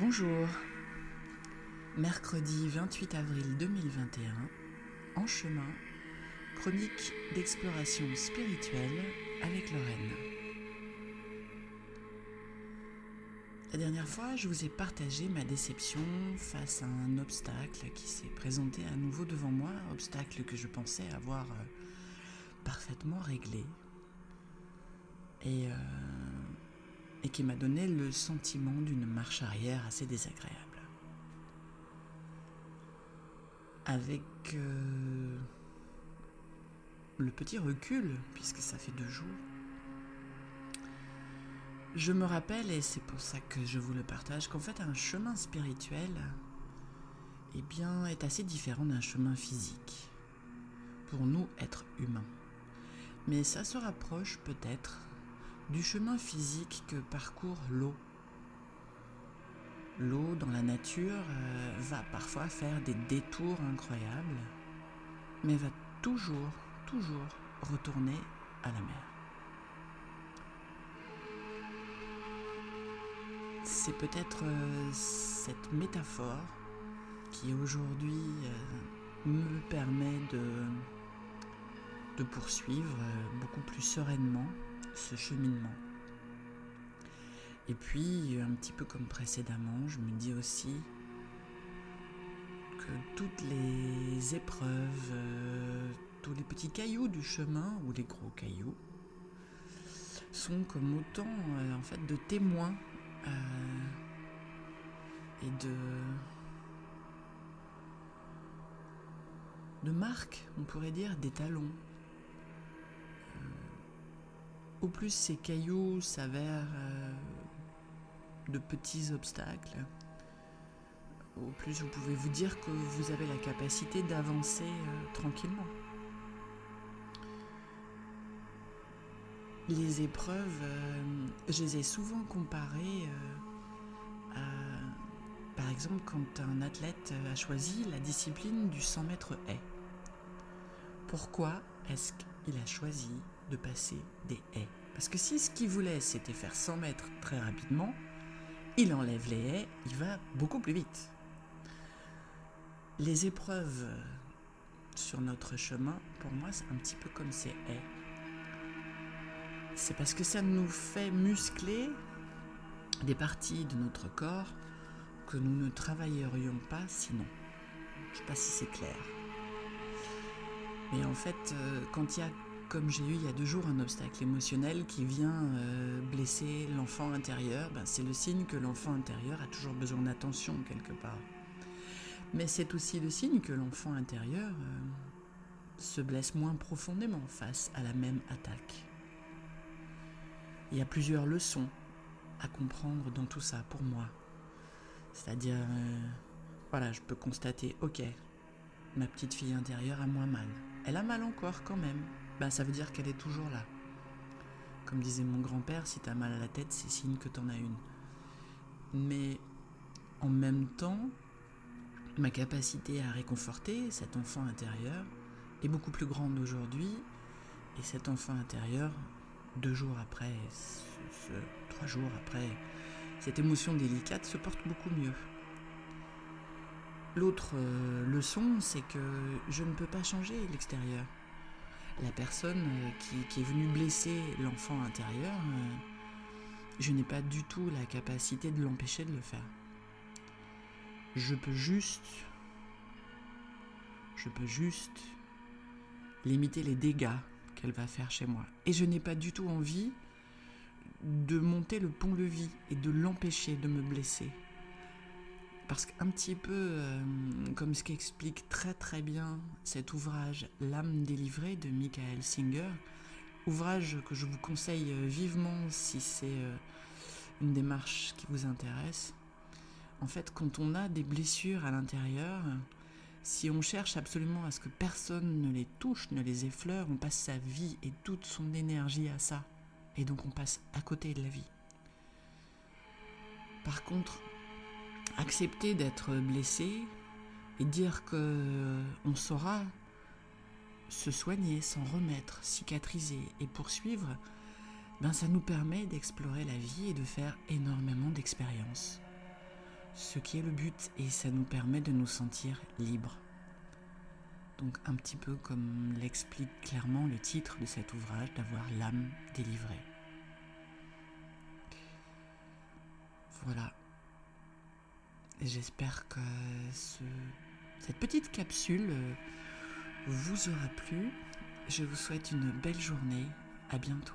Bonjour. Mercredi 28 avril 2021, en chemin, chronique d'exploration spirituelle avec Lorraine. La dernière fois, je vous ai partagé ma déception face à un obstacle qui s'est présenté à nouveau devant moi, obstacle que je pensais avoir euh, parfaitement réglé et, euh, et qui m'a donné le sentiment d'une marche arrière assez désagréable. Avec euh, le petit recul, puisque ça fait deux jours, je me rappelle, et c'est pour ça que je vous le partage, qu'en fait un chemin spirituel eh bien, est assez différent d'un chemin physique, pour nous être humains. Mais ça se rapproche peut-être du chemin physique que parcourt l'eau. L'eau dans la nature euh, va parfois faire des détours incroyables, mais va toujours, toujours retourner à la mer. C'est peut-être euh, cette métaphore qui aujourd'hui euh, me permet de, de poursuivre beaucoup plus sereinement ce cheminement. Et puis, un petit peu comme précédemment, je me dis aussi que toutes les épreuves, euh, tous les petits cailloux du chemin ou les gros cailloux sont comme autant euh, en fait de témoins euh, et de de marques, on pourrait dire, des talons. Au plus ces cailloux s'avèrent euh, de petits obstacles, au plus vous pouvez vous dire que vous avez la capacité d'avancer euh, tranquillement. Les épreuves, euh, je les ai souvent comparées à, par exemple, quand un athlète a choisi la discipline du 100 mètres haie. Pourquoi est-ce qu'il a choisi passer des haies. Parce que si ce qu'il voulait c'était faire 100 mètres très rapidement, il enlève les haies, il va beaucoup plus vite. Les épreuves sur notre chemin, pour moi, c'est un petit peu comme ces haies. C'est parce que ça nous fait muscler des parties de notre corps que nous ne travaillerions pas sinon. Je sais pas si c'est clair. Mais en fait, euh, quand il y a comme j'ai eu il y a deux jours un obstacle émotionnel qui vient euh, blesser l'enfant intérieur, ben, c'est le signe que l'enfant intérieur a toujours besoin d'attention quelque part. Mais c'est aussi le signe que l'enfant intérieur euh, se blesse moins profondément face à la même attaque. Il y a plusieurs leçons à comprendre dans tout ça pour moi. C'est-à-dire, euh, voilà, je peux constater, ok, ma petite fille intérieure a moins mal. Elle a mal encore quand même, ben, ça veut dire qu'elle est toujours là. Comme disait mon grand-père, si t'as mal à la tête, c'est signe que t'en as une. Mais en même temps, ma capacité à réconforter cet enfant intérieur est beaucoup plus grande aujourd'hui. Et cet enfant intérieur, deux jours après, trois jours après, cette émotion délicate se porte beaucoup mieux. L'autre euh, leçon, c'est que je ne peux pas changer l'extérieur la personne euh, qui, est venue blesser l'enfant intérieur, euh, je n'ai pas du tout la capacité de l'empêcher de le faire. Je peux juste, je peux juste limiter les dégâts qu'elle va faire chez moi. Et je n'ai pas du tout envie de monter le pont-levis et de l'empêcher de me blesser. Parce qu'un petit peu euh, comme ce qu'explique très très bien cet ouvrage L'âme délivrée de Michael Singer, ouvrage que je vous conseille euh, vivement si c'est euh, une démarche qui vous intéresse. En fait, quand on a des blessures à l'intérieur, si on cherche absolument à ce que personne ne les touche, ne les effleure, on passe sa vie et toute son énergie à ça. Et donc on passe à côté de la vie. Par contre, accepter d'être blessé et dire que euh, on saura se soigner, s'en remettre, cicatriser et poursuivre, ben ça nous permet d'explorer la vie et de faire énormément d'expériences. ce qui est le but et ça nous permet de nous sentir libres. Donc un petit peu comme l'explique clairement le titre de cet ouvrage, d'avoir l'âme délivrée. Voilà. J'espère que cette petite capsule euh, vous aura plu. Je vous souhaite une belle journée. À bientôt.